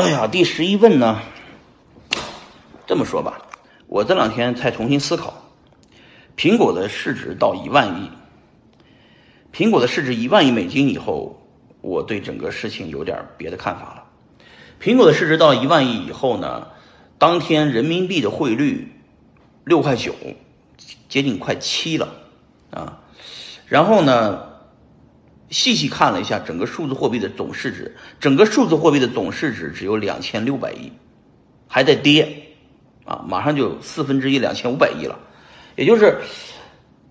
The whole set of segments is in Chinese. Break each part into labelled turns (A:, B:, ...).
A: 哎呀，第十一问呢？这么说吧，我这两天才重新思考，苹果的市值到一万亿，苹果的市值一万亿美金以后，我对整个事情有点别的看法了。苹果的市值到一万亿以后呢，当天人民币的汇率六块九，接近快七了啊。然后呢，细细看了一下整个数字货币的总市值，整个数字货币的总市值只有两千六百亿，还在跌。啊，马上就四分之一两千五百亿了，也就是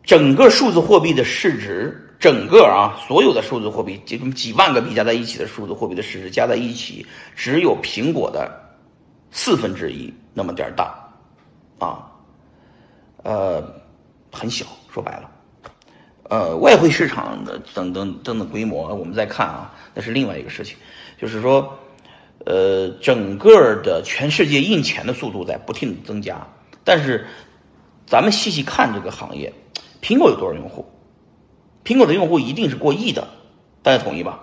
A: 整个数字货币的市值，整个啊所有的数字货币，这种几万个币加在一起的数字货币的市值加在一起，只有苹果的四分之一那么点儿大，啊，呃，很小，说白了，呃，外汇市场的等等等等规模，我们再看啊，那是另外一个事情，就是说。呃，整个的全世界印钱的速度在不停的增加，但是咱们细细看这个行业，苹果有多少用户？苹果的用户一定是过亿的，大家同意吧？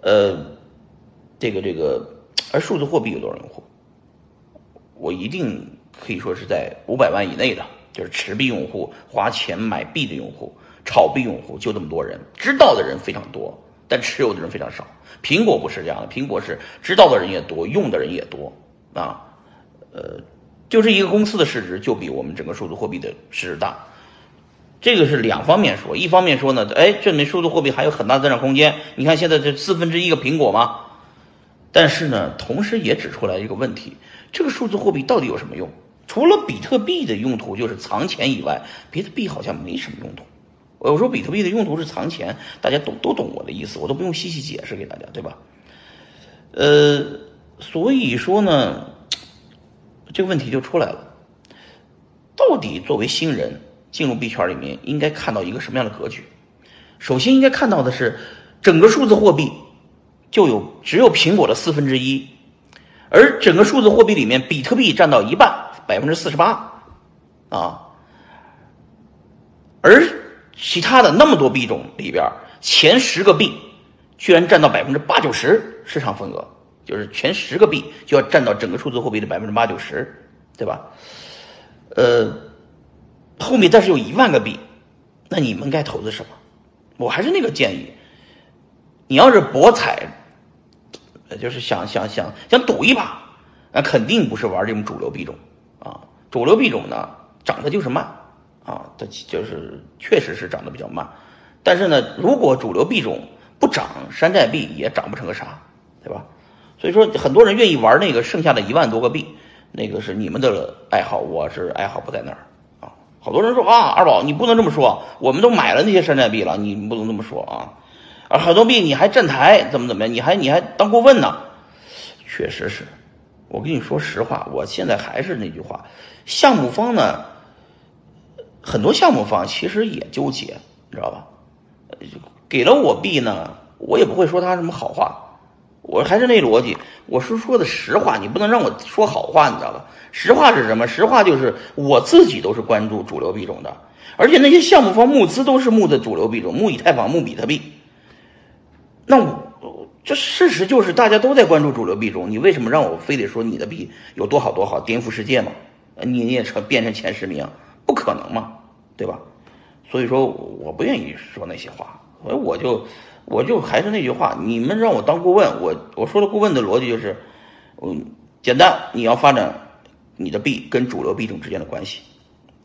A: 呃，这个这个，而数字货币有多少用户？我一定可以说是在五百万以内的，就是持币用户、花钱买币的用户、炒币用户，就这么多人，知道的人非常多。但持有的人非常少，苹果不是这样的，苹果是知道的人也多，用的人也多啊，呃，就是一个公司的市值就比我们整个数字货币的市值大，这个是两方面说，一方面说呢，哎，证明数字货币还有很大增长空间，你看现在这四分之一个苹果嘛？但是呢，同时也指出来一个问题，这个数字货币到底有什么用？除了比特币的用途就是藏钱以外，别的币好像没什么用途。我说比特币的用途是藏钱，大家懂都懂我的意思，我都不用细细解释给大家，对吧？呃，所以说呢，这个问题就出来了，到底作为新人进入币圈里面，应该看到一个什么样的格局？首先应该看到的是，整个数字货币就有只有苹果的四分之一，而整个数字货币里面，比特币占到一半，百分之四十八，啊，而。其他的那么多币种里边，前十个币居然占到百分之八九十市场份额，就是前十个币就要占到整个数字货币的百分之八九十，对吧？呃，后面但是有一万个币，那你们该投资什么？我还是那个建议，你要是博彩，就是想想想想赌一把，那肯定不是玩这种主流币种，主流币种呢涨的就是慢。啊，它就是确实是涨得比较慢，但是呢，如果主流币种不涨，山寨币也涨不成个啥，对吧？所以说，很多人愿意玩那个剩下的一万多个币，那个是你们的爱好，我是爱好不在那儿啊。好多人说啊，二宝你不能这么说，我们都买了那些山寨币了，你不能这么说啊。啊，很多币你还站台怎么怎么样，你还你还当顾问呢？确实是，我跟你说实话，我现在还是那句话，项目方呢。很多项目方其实也纠结，你知道吧？给了我币呢，我也不会说他什么好话。我还是那逻辑，我是说的实话，你不能让我说好话，你知道吧？实话是什么？实话就是我自己都是关注主流币种的，而且那些项目方募资都是募的主流币种，募以太坊、募比特币。那我事实就是大家都在关注主流币种，你为什么让我非得说你的币有多好多好，颠覆世界嘛？你也成变成前十名？不可能嘛，对吧？所以说我不愿意说那些话，所以我就我就还是那句话，你们让我当顾问，我我说的顾问的逻辑就是，嗯，简单，你要发展你的币跟主流币种之间的关系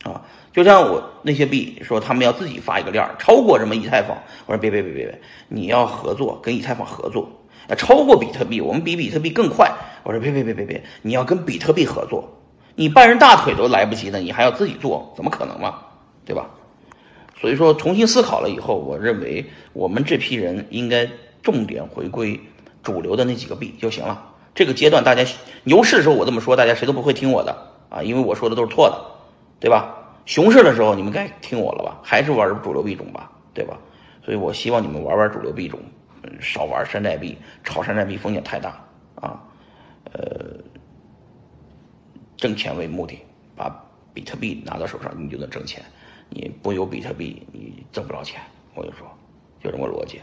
A: 啊，就像我那些币说他们要自己发一个链儿，超过什么以太坊，我说别别别别别，你要合作跟以太坊合作，啊超过比特币，我们比比特币更快，我说别别别别别，你要跟比特币合作。你半人大腿都来不及呢，你还要自己做，怎么可能嘛？对吧？所以说，重新思考了以后，我认为我们这批人应该重点回归主流的那几个币就行了。这个阶段大家牛市的时候我这么说，大家谁都不会听我的啊，因为我说的都是错的，对吧？熊市的时候你们该听我了吧？还是玩主流币种吧，对吧？所以我希望你们玩玩主流币种，少玩山寨币，炒山寨币风险太大啊，呃。挣钱为目的，把比特币拿到手上，你就能挣钱。你不有比特币，你挣不着钱。我就说，就这么逻辑。